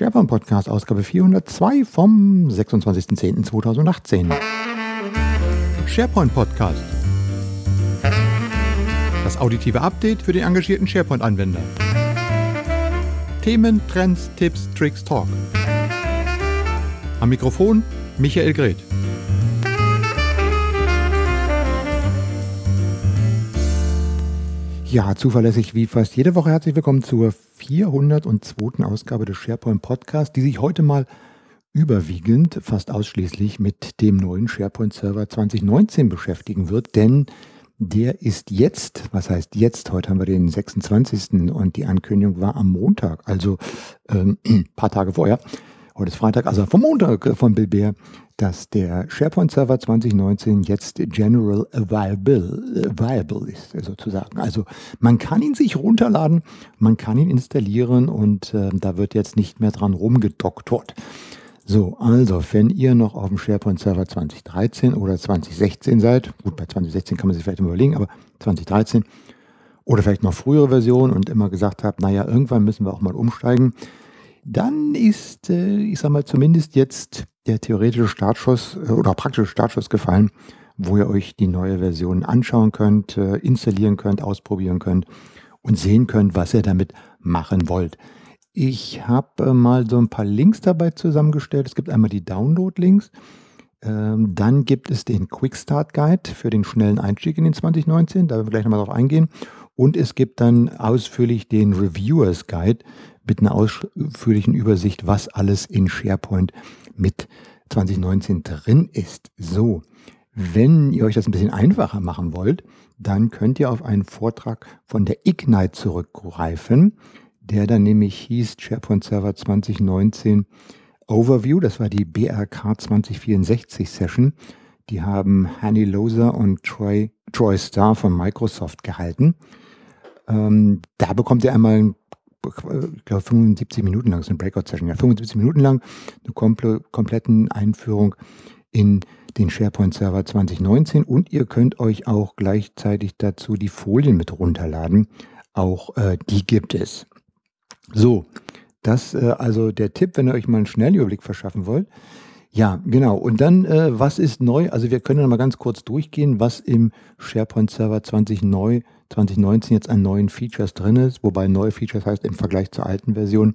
SharePoint Podcast, Ausgabe 402 vom 26.10.2018. SharePoint Podcast. Das auditive Update für den engagierten SharePoint-Anwender. Themen, Trends, Tipps, Tricks, Talk. Am Mikrofon Michael Greth. Ja, zuverlässig wie fast jede Woche herzlich willkommen zur 402. Ausgabe des SharePoint Podcasts, die sich heute mal überwiegend, fast ausschließlich mit dem neuen SharePoint Server 2019 beschäftigen wird, denn der ist jetzt, was heißt jetzt, heute haben wir den 26. und die Ankündigung war am Montag, also ähm, ein paar Tage vorher, heute ist Freitag, also vom Montag von Bill Bear, dass der SharePoint Server 2019 jetzt General Available, Available ist, sozusagen. Also man kann ihn sich runterladen, man kann ihn installieren und äh, da wird jetzt nicht mehr dran rumgedoktort. So, also, wenn ihr noch auf dem SharePoint Server 2013 oder 2016 seid, gut, bei 2016 kann man sich vielleicht überlegen, aber 2013 oder vielleicht noch frühere Version und immer gesagt habt, naja, irgendwann müssen wir auch mal umsteigen, dann ist, äh, ich sag mal, zumindest jetzt der theoretische Startschuss äh, oder praktische Startschuss gefallen, wo ihr euch die neue Version anschauen könnt, äh, installieren könnt, ausprobieren könnt und sehen könnt, was ihr damit machen wollt. Ich habe mal so ein paar Links dabei zusammengestellt. Es gibt einmal die Download-Links. Ähm, dann gibt es den Quick Start Guide für den schnellen Einstieg in den 2019. Da werden wir gleich nochmal drauf eingehen. Und es gibt dann ausführlich den Reviewers Guide mit einer ausführlichen Übersicht, was alles in SharePoint mit 2019 drin ist. So, wenn ihr euch das ein bisschen einfacher machen wollt, dann könnt ihr auf einen Vortrag von der Ignite zurückgreifen, der dann nämlich hieß SharePoint Server 2019 Overview. Das war die BRK 2064 Session. Die haben Hanny Loser und Troy, Troy Starr von Microsoft gehalten. Ähm, da bekommt ihr einmal ein ich glaube 75 Minuten lang, so eine Breakout-Session, ja, 75 Minuten lang eine komple kompletten Einführung in den SharePoint Server 2019 und ihr könnt euch auch gleichzeitig dazu die Folien mit runterladen. Auch äh, die gibt es. So, das äh, also der Tipp, wenn ihr euch mal einen Schnellüberblick verschaffen wollt. Ja, genau. Und dann, äh, was ist neu? Also wir können mal ganz kurz durchgehen, was im SharePoint Server 20 neu 2019 jetzt an neuen Features drin ist, wobei neue Features heißt im Vergleich zur alten Version.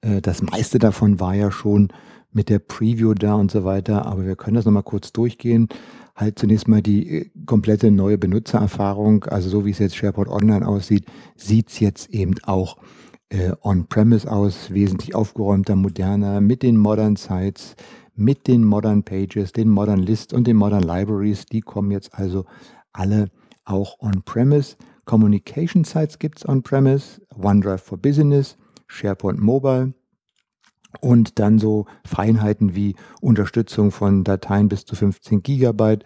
Äh, das meiste davon war ja schon mit der Preview da und so weiter, aber wir können das nochmal kurz durchgehen. Halt zunächst mal die äh, komplette neue Benutzererfahrung, also so wie es jetzt SharePoint Online aussieht, sieht es jetzt eben auch äh, on-premise aus, wesentlich aufgeräumter, moderner, mit den Modern Sites, mit den Modern Pages, den Modern Lists und den Modern Libraries. Die kommen jetzt also alle auch on-premise. Communication Sites gibt es on-premise, OneDrive for Business, SharePoint Mobile und dann so Feinheiten wie Unterstützung von Dateien bis zu 15 Gigabyte,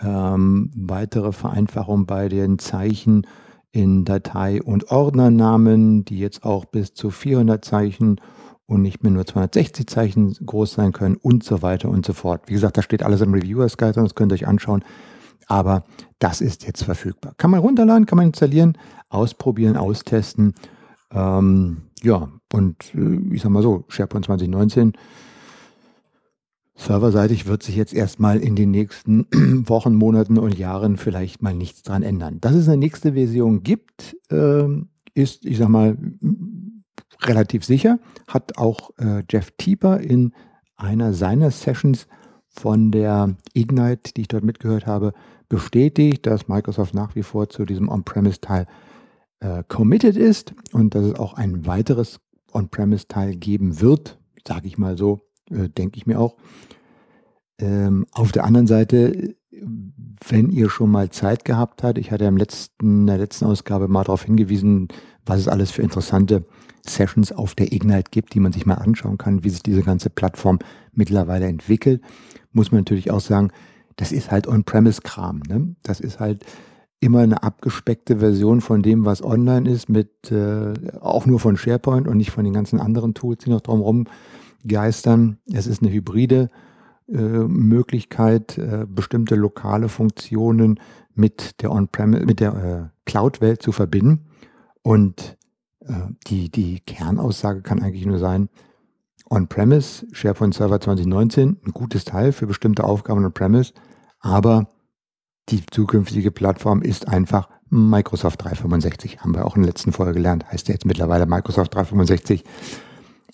ähm, weitere Vereinfachung bei den Zeichen in Datei- und Ordnernamen, die jetzt auch bis zu 400 Zeichen und nicht mehr nur 260 Zeichen groß sein können und so weiter und so fort. Wie gesagt, da steht alles im Reviewers Guide und das könnt ihr euch anschauen. Aber das ist jetzt verfügbar. Kann man runterladen, kann man installieren, ausprobieren, austesten. Ähm, ja, und äh, ich sag mal so, SharePoint 2019 serverseitig wird sich jetzt erstmal in den nächsten Wochen, Monaten und Jahren vielleicht mal nichts dran ändern. Dass es eine nächste Version gibt, äh, ist, ich sag mal, relativ sicher. Hat auch äh, Jeff Tieper in einer seiner Sessions von der Ignite, die ich dort mitgehört habe, bestätigt, dass Microsoft nach wie vor zu diesem On-Premise-Teil äh, committed ist und dass es auch ein weiteres On-Premise-Teil geben wird, sage ich mal so, äh, denke ich mir auch. Ähm, auf der anderen Seite, wenn ihr schon mal Zeit gehabt habt, ich hatte im letzten, in der letzten Ausgabe mal darauf hingewiesen, was es alles für interessante Sessions auf der Ignite gibt, die man sich mal anschauen kann, wie sich diese ganze Plattform mittlerweile entwickelt, muss man natürlich auch sagen, das ist halt On-Premise-Kram. Ne? Das ist halt immer eine abgespeckte Version von dem, was online ist, mit äh, auch nur von SharePoint und nicht von den ganzen anderen Tools, die noch drumherum geistern. Es ist eine hybride äh, Möglichkeit, äh, bestimmte lokale Funktionen mit der On-Premise, mit der äh, Cloud-Welt zu verbinden. Und äh, die, die Kernaussage kann eigentlich nur sein, On-Premise, SharePoint Server 2019, ein gutes Teil für bestimmte Aufgaben On-Premise, aber die zukünftige Plattform ist einfach Microsoft 365. Haben wir auch in der letzten Folge gelernt. Heißt ja jetzt mittlerweile Microsoft 365.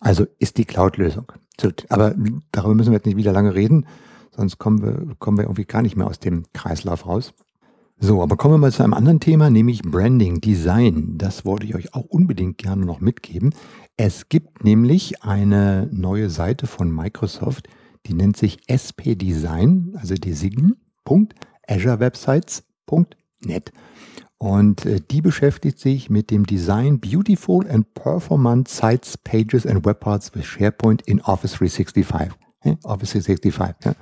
Also ist die Cloud-Lösung. Aber darüber müssen wir jetzt nicht wieder lange reden, sonst kommen wir, kommen wir irgendwie gar nicht mehr aus dem Kreislauf raus. So, aber kommen wir mal zu einem anderen Thema, nämlich Branding, Design. Das wollte ich euch auch unbedingt gerne noch mitgeben. Es gibt nämlich eine neue Seite von Microsoft, die nennt sich SP Design, also design.azurewebsites.net. Und äh, die beschäftigt sich mit dem Design Beautiful and Performant Sites, Pages and Webparts with SharePoint in Office 365. Office 365, ja?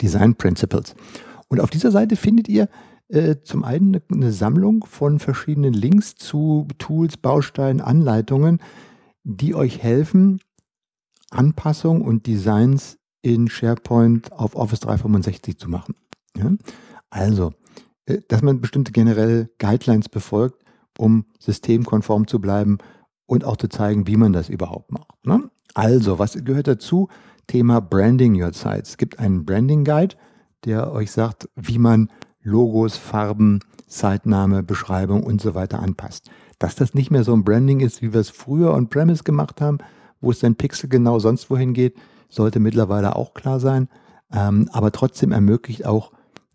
Design Principles. Und auf dieser Seite findet ihr äh, zum einen eine, Sammlung von verschiedenen Links zu Tools, Bausteinen, Anleitungen, die euch helfen, Anpassungen und Designs in SharePoint auf Office 365 zu machen. Ja? Also, äh, dass man bestimmte generelle Guidelines befolgt, um systemkonform zu bleiben und auch zu zeigen, wie man das überhaupt macht. Ne? Also, was gehört dazu? Thema Branding Your Sites. Es gibt einen Branding Guide, der euch sagt, wie man Logos, Farben, Zeitnahme, Beschreibung und so weiter anpasst. Dass das nicht mehr so ein Branding ist, wie wir es früher on-premise gemacht haben, wo es dann Pixel genau sonst wohin geht, sollte mittlerweile auch klar sein. Ähm, aber trotzdem ermöglicht auch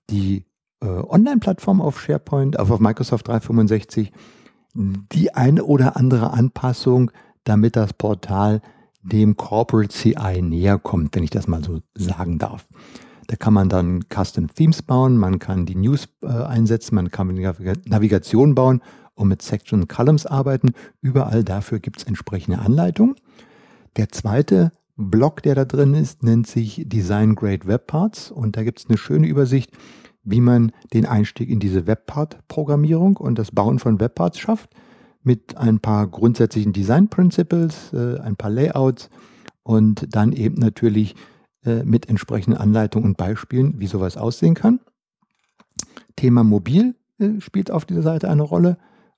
die äh, Online-Plattform auf SharePoint, auf, auf Microsoft 365, die eine oder andere Anpassung, damit das Portal dem Corporate CI näher kommt, wenn ich das mal so sagen darf. Da kann man dann Custom Themes bauen, man kann die News äh, einsetzen, man kann Navigation bauen und mit Section Columns arbeiten. Überall dafür gibt es entsprechende Anleitungen. Der zweite Block, der da drin ist, nennt sich Design Grade Web Parts und da gibt es eine schöne Übersicht, wie man den Einstieg in diese Webpart-Programmierung und das Bauen von Webparts schafft, mit ein paar grundsätzlichen Design Principles, äh, ein paar Layouts und dann eben natürlich äh, mit entsprechenden Anleitungen und Beispielen, wie sowas aussehen kann. Thema Mobil äh, spielt auf dieser Seite eine Rolle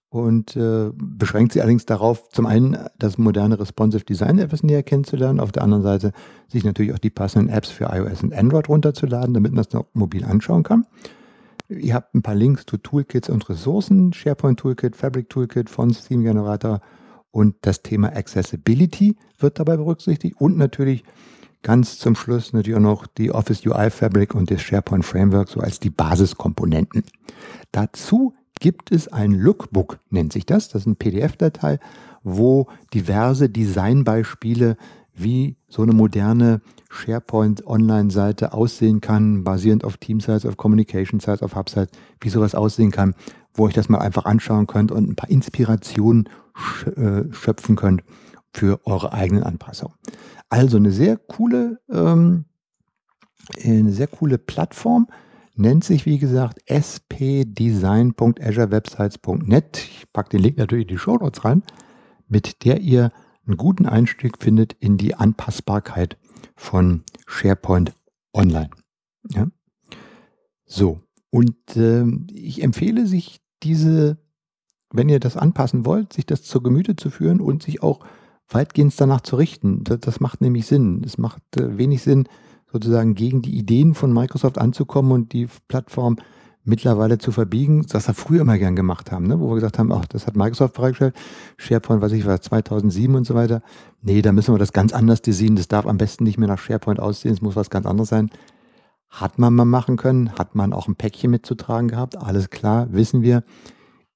und äh, beschränkt sie allerdings darauf, zum einen das moderne Responsive Design etwas näher kennenzulernen, auf der anderen Seite sich natürlich auch die passenden Apps für iOS und Android runterzuladen, damit man das noch mobil anschauen kann. Ihr habt ein paar Links zu Toolkits und Ressourcen, SharePoint Toolkit, Fabric Toolkit, Fonts, Theme Generator und das Thema Accessibility wird dabei berücksichtigt und natürlich ganz zum Schluss natürlich auch noch die Office UI Fabric und das SharePoint Framework so als die Basiskomponenten. Dazu gibt es ein Lookbook, nennt sich das. Das ist eine PDF-Datei, wo diverse Designbeispiele, wie so eine moderne SharePoint Online-Seite aussehen kann, basierend auf Team-Sites, auf Communication-Sites, auf Hub-Sites, wie sowas aussehen kann, wo ich das mal einfach anschauen könnt und ein paar Inspirationen äh, schöpfen könnt für eure eigenen Anpassungen. Also eine sehr coole, ähm, eine sehr coole Plattform, nennt sich, wie gesagt, spdesign.azurewebsites.net. Ich packe den Link natürlich in die Show Notes rein, mit der ihr einen guten Einstieg findet in die Anpassbarkeit von SharePoint Online. Ja? So, und äh, ich empfehle sich diese, wenn ihr das anpassen wollt, sich das zur Gemüte zu führen und sich auch weitgehend danach zu richten. Das, das macht nämlich Sinn. Es macht äh, wenig Sinn, sozusagen gegen die Ideen von Microsoft anzukommen und die Plattform mittlerweile zu verbiegen, das wir früher immer gern gemacht haben, ne? wo wir gesagt haben, ach, das hat Microsoft bereitgestellt, SharePoint, was ich war, 2007 und so weiter. Nee, da müssen wir das ganz anders designen, das darf am besten nicht mehr nach SharePoint aussehen, es muss was ganz anderes sein. Hat man mal machen können, hat man auch ein Päckchen mitzutragen gehabt, alles klar, wissen wir,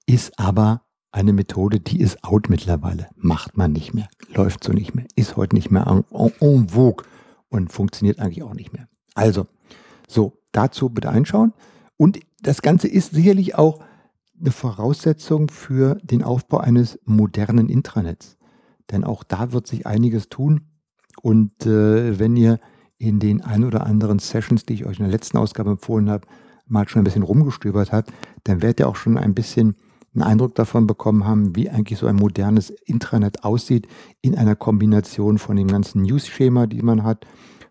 ist aber eine Methode, die ist out mittlerweile, macht man nicht mehr, läuft so nicht mehr, ist heute nicht mehr en, en, vogue und funktioniert eigentlich auch nicht mehr. Also, so, dazu bitte einschauen. Und das Ganze ist sicherlich auch eine Voraussetzung für den Aufbau eines modernen Intranets. Denn auch da wird sich einiges tun. Und äh, wenn ihr in den ein oder anderen Sessions, die ich euch in der letzten Ausgabe empfohlen habe, mal schon ein bisschen rumgestöbert habt, dann werdet ihr auch schon ein bisschen einen Eindruck davon bekommen haben, wie eigentlich so ein modernes Intranet aussieht in einer Kombination von dem ganzen News-Schema, die man hat,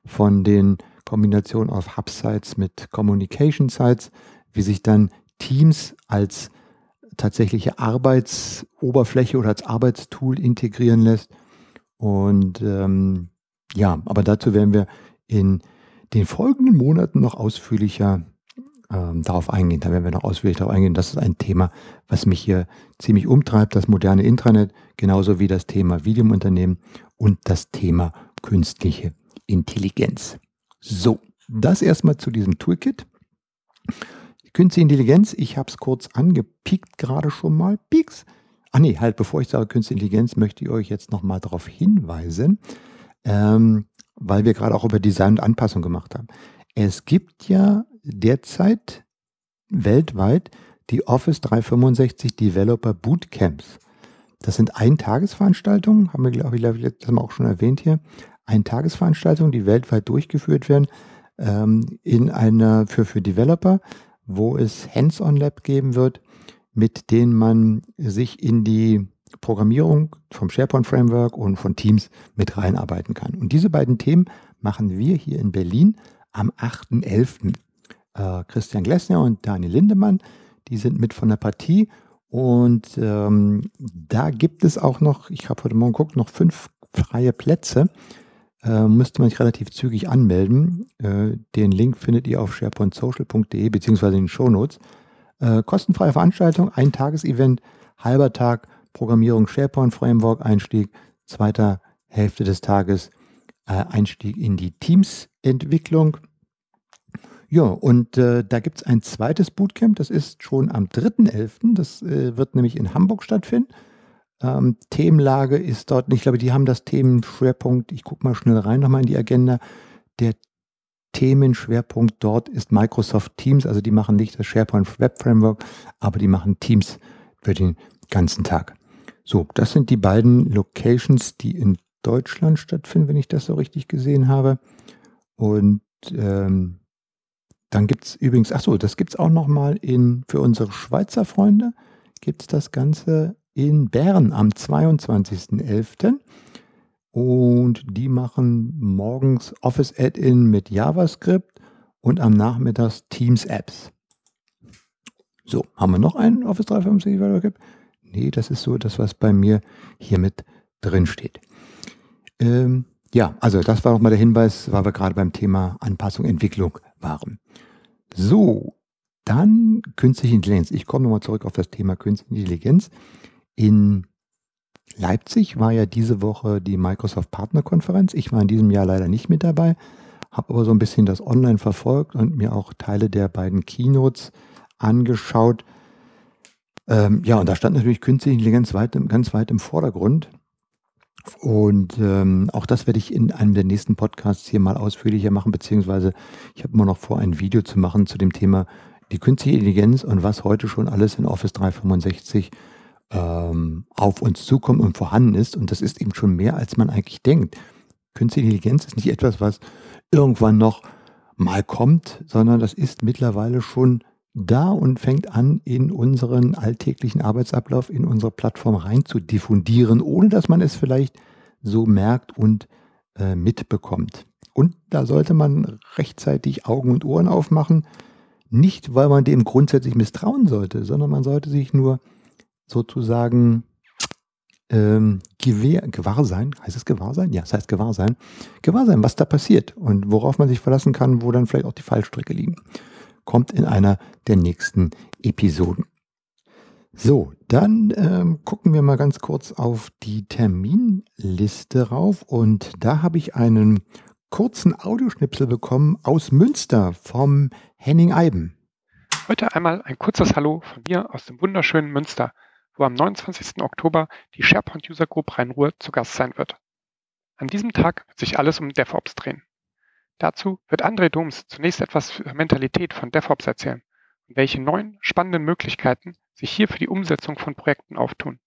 von den Kombinationen auf Hub-Sites mit Communication-Sites, wie sich dann Teams als tatsächliche Arbeitsoberfläche oder als Arbeitstool integrieren lässt. Und ähm, Ja, aber dazu werden wir in den folgenden Monaten noch ausführlicher ähm, darauf eingehen. Da werden wir noch ausführlich darauf eingehen. Das ist ein Thema, was mich hier ziemlich umtreibt, das moderne Intranet, genauso wie das Thema Video im Unternehmen und das Thema künstliche Intelligenz. So, das erstmal zu diesem Toolkit. Künstliche Intelligenz, ich habe es kurz angepiekt gerade schon mal. Pieks. Ah nee, halt, bevor ich sage Künstliche Intelligenz, möchte ich euch jetzt nochmal darauf hinweisen, ähm, weil wir gerade auch über Design und Anpassung gemacht haben. Es gibt ja derzeit weltweit die Office 365 Developer Bootcamps. Das sind Eintagesveranstaltungen, haben wir, glaube ich, das haben wir auch schon erwähnt hier. Eintagesveranstaltungen, die weltweit durchgeführt werden ähm, in einer für, für Developer, wo es Hands-on-Lab geben wird, mit denen man sich in die Programmierung vom SharePoint Framework und von Teams mit reinarbeiten kann. Und diese beiden Themen machen wir hier in Berlin am 8.11. Äh, Christian Glessner und Daniel Lindemann, die sind mit von der Partie. Und ähm, da gibt es auch noch, ich habe heute Morgen geguckt, noch fünf freie Plätze. Äh, müsste man sich relativ zügig anmelden. Äh, den Link findet ihr auf sharepointsocial.de beziehungsweise in den Shownotes. Äh, kostenfreie Veranstaltung, ein Tagesevent, halber Tag Programmierung SharePoint Framework Einstieg, zweiter Hälfte des Tages äh, Einstieg in die Teams-Entwicklung. Ja, und äh, da gibt es ein zweites Bootcamp, das ist schon am 3.11., das äh, wird nämlich in Hamburg stattfinden. Ähm, Themenlage ist dort, ich glaube, die haben das Themenschwerpunkt, ich gucke mal schnell rein nochmal in die Agenda. Der Themenschwerpunkt dort ist Microsoft Teams, also die machen nicht das SharePoint Web Framework, aber die machen Teams für den ganzen Tag. So, das sind die beiden Locations, die in Deutschland stattfinden, wenn ich das so richtig gesehen habe. Und ähm, dann gibt es übrigens, ach so, das gibt es auch nochmal in, für unsere Schweizer Freunde, gibt es das Ganze in Bern am 22.11. Und die machen morgens Office Add-in mit JavaScript und am Nachmittag Teams Apps. So, haben wir noch einen Office 365 Developer Nee, das ist so das, was bei mir hier mit drin steht. Ähm, ja, also das war nochmal der Hinweis, weil wir gerade beim Thema Anpassung, Entwicklung waren. So, dann künstliche Intelligenz. Ich komme nochmal zurück auf das Thema künstliche Intelligenz. In Leipzig war ja diese Woche die Microsoft Partnerkonferenz. Ich war in diesem Jahr leider nicht mit dabei, habe aber so ein bisschen das online verfolgt und mir auch Teile der beiden Keynotes angeschaut. Ähm, ja, und da stand natürlich künstliche Intelligenz weit, ganz weit im Vordergrund. Und ähm, auch das werde ich in einem der nächsten Podcasts hier mal ausführlicher machen, beziehungsweise ich habe immer noch vor, ein Video zu machen zu dem Thema die künstliche Intelligenz und was heute schon alles in Office 365 ähm, auf uns zukommt und vorhanden ist. Und das ist eben schon mehr, als man eigentlich denkt. Künstliche Intelligenz ist nicht etwas, was irgendwann noch mal kommt, sondern das ist mittlerweile schon da und fängt an, in unseren alltäglichen Arbeitsablauf, in unsere Plattform rein zu diffundieren, ohne dass man es vielleicht so merkt und äh, mitbekommt. Und da sollte man rechtzeitig Augen und Ohren aufmachen, nicht weil man dem grundsätzlich misstrauen sollte, sondern man sollte sich nur sozusagen ähm, Gewehr, gewahr sein, heißt es gewahr sein? Ja, es heißt gewahr sein. Gewahr sein, was da passiert und worauf man sich verlassen kann, wo dann vielleicht auch die Fallstrecke liegen kommt in einer der nächsten Episoden. So, dann ähm, gucken wir mal ganz kurz auf die Terminliste rauf und da habe ich einen kurzen Audioschnipsel bekommen aus Münster vom Henning Eiben. Heute einmal ein kurzes Hallo von mir aus dem wunderschönen Münster, wo am 29. Oktober die SharePoint User Group Rhein-Ruhr zu Gast sein wird. An diesem Tag wird sich alles um DevOps drehen. Dazu wird André Doms zunächst etwas zur Mentalität von DevOps erzählen und welche neuen, spannenden Möglichkeiten sich hier für die Umsetzung von Projekten auftun.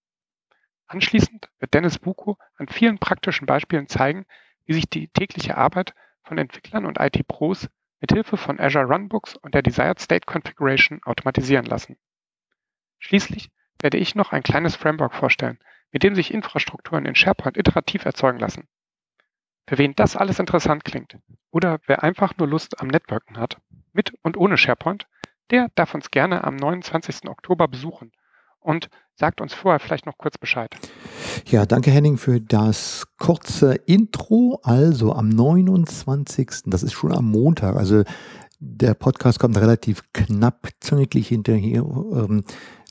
Anschließend wird Dennis Buko an vielen praktischen Beispielen zeigen, wie sich die tägliche Arbeit von Entwicklern und IT-Pros mit Hilfe von Azure Runbooks und der Desired State Configuration automatisieren lassen. Schließlich werde ich noch ein kleines Framework vorstellen, mit dem sich Infrastrukturen in SharePoint iterativ erzeugen lassen. Für wen das alles interessant klingt oder wer einfach nur Lust am Networken hat, mit und ohne SharePoint, der darf uns gerne am 29. Oktober besuchen und sagt uns vorher vielleicht noch kurz Bescheid. Ja, danke Henning für das kurze Intro. Also am 29. Das ist schon am Montag. Also der Podcast kommt relativ knapp züngig hinterher. Ähm,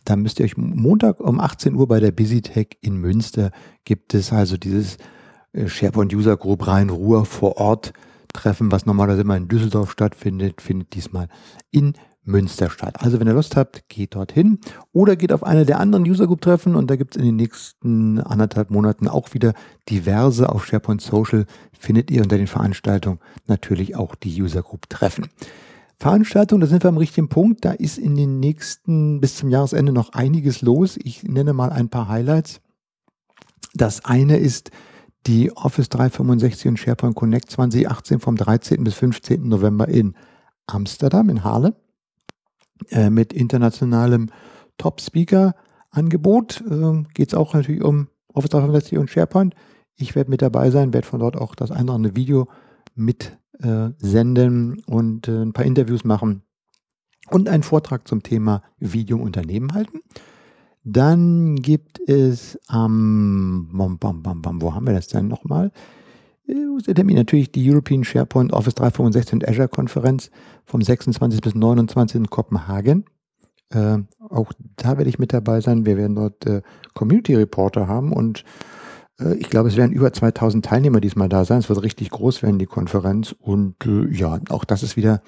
da müsst ihr euch Montag um 18 Uhr bei der BusyTech in Münster gibt es also dieses SharePoint User Group Rhein-Ruhr vor Ort Treffen, was normalerweise immer in Düsseldorf stattfindet, findet diesmal in Münster statt. Also wenn ihr Lust habt, geht dorthin oder geht auf eine der anderen User Group Treffen und da gibt es in den nächsten anderthalb Monaten auch wieder diverse auf SharePoint Social findet ihr unter den Veranstaltungen natürlich auch die User Group Treffen. Veranstaltung, da sind wir am richtigen Punkt. Da ist in den nächsten bis zum Jahresende noch einiges los. Ich nenne mal ein paar Highlights. Das eine ist die Office 365 und SharePoint Connect 2018 vom 13. bis 15. November in Amsterdam, in Halle, äh, mit internationalem Top-Speaker-Angebot. Äh, Geht es auch natürlich um Office 365 und SharePoint. Ich werde mit dabei sein, werde von dort auch das eine oder andere Video mit äh, senden und äh, ein paar Interviews machen und einen Vortrag zum Thema Video im Unternehmen halten. Dann gibt es am, ähm, bam, bam, bam, wo haben wir das denn nochmal? Äh, der Termin? Natürlich die European SharePoint Office 365 und Azure Konferenz vom 26 bis 29 in Kopenhagen. Äh, auch da werde ich mit dabei sein. Wir werden dort äh, Community Reporter haben und äh, ich glaube, es werden über 2000 Teilnehmer diesmal da sein. Es wird richtig groß werden, die Konferenz. Und äh, ja, auch das ist wieder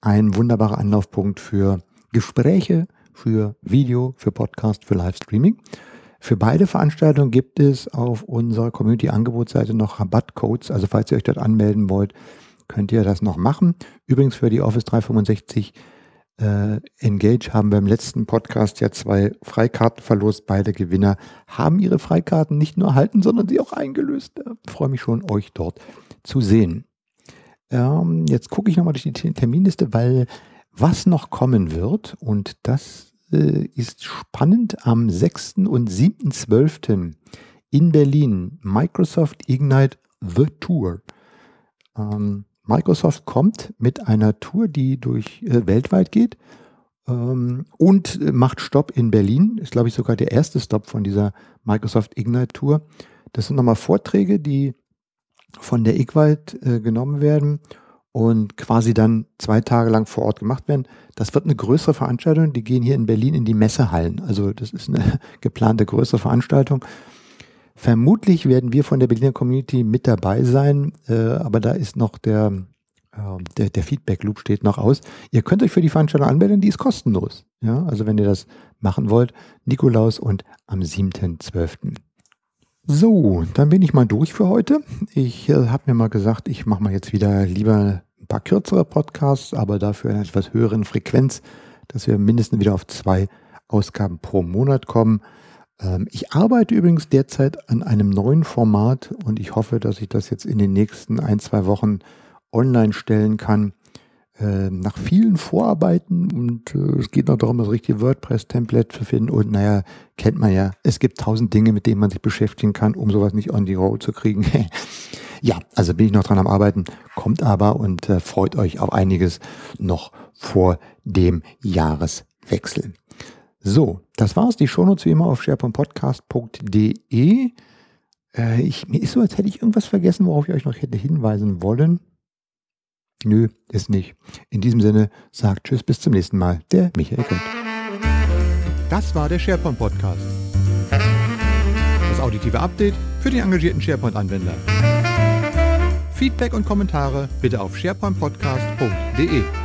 ein wunderbarer Anlaufpunkt für Gespräche, für Video, für Podcast, für Livestreaming. Für beide Veranstaltungen gibt es auf unserer Community-Angebotsseite noch Rabattcodes. Also falls ihr euch dort anmelden wollt, könnt ihr das noch machen. Übrigens für die Office 365 äh, Engage haben wir im letzten Podcast ja zwei Freikarten verlost. Beide Gewinner haben ihre Freikarten nicht nur erhalten, sondern sie auch eingelöst. Ich freue mich schon, euch dort zu sehen. Ähm, jetzt gucke ich nochmal durch die Terminliste, weil was noch kommen wird, und das äh, ist spannend, am 6. und 7.12. in Berlin Microsoft Ignite The Tour. Ähm, Microsoft kommt mit einer Tour, die durch äh, weltweit geht ähm, und äh, macht Stopp in Berlin. Ist, glaube ich, sogar der erste Stopp von dieser Microsoft Ignite Tour. Das sind nochmal Vorträge, die von der IGWALD äh, genommen werden und quasi dann zwei Tage lang vor Ort gemacht werden. Das wird eine größere Veranstaltung. Die gehen hier in Berlin in die Messehallen. Also das ist eine geplante größere Veranstaltung. Vermutlich werden wir von der Berliner Community mit dabei sein, äh, aber da ist noch der, äh, der, der Feedback-Loop steht noch aus. Ihr könnt euch für die Veranstaltung anmelden, die ist kostenlos. Ja, also wenn ihr das machen wollt, Nikolaus und am 7.12. So, dann bin ich mal durch für heute. Ich äh, habe mir mal gesagt, ich mache mal jetzt wieder lieber ein paar kürzere Podcasts, aber dafür in einer etwas höheren Frequenz, dass wir mindestens wieder auf zwei Ausgaben pro Monat kommen. Ähm, ich arbeite übrigens derzeit an einem neuen Format und ich hoffe, dass ich das jetzt in den nächsten ein, zwei Wochen online stellen kann. Ähm, nach vielen Vorarbeiten und äh, es geht noch darum, das richtige WordPress-Template zu finden und naja, kennt man ja, es gibt tausend Dinge, mit denen man sich beschäftigen kann, um sowas nicht on the road zu kriegen. ja, also bin ich noch dran am Arbeiten, kommt aber und äh, freut euch auf einiges noch vor dem Jahreswechsel. So, das war's. Die Shownotes wie immer auf sharepointpodcast.de. Äh, ich, mir ist so, als hätte ich irgendwas vergessen, worauf ich euch noch hätte hinweisen wollen. Nö, ist nicht. In diesem Sinne, sagt Tschüss, bis zum nächsten Mal. Der Michael Kent. Das war der SharePoint Podcast. Das auditive Update für den engagierten SharePoint-Anwender. Feedback und Kommentare bitte auf sharepointpodcast.de.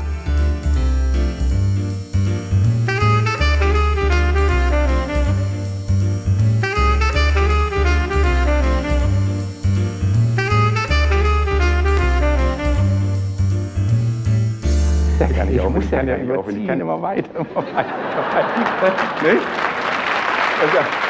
kann ich, auch, muss ja, ja, ich, auch, ich kann immer weiter, immer weiter. Immer weiter. ne? also,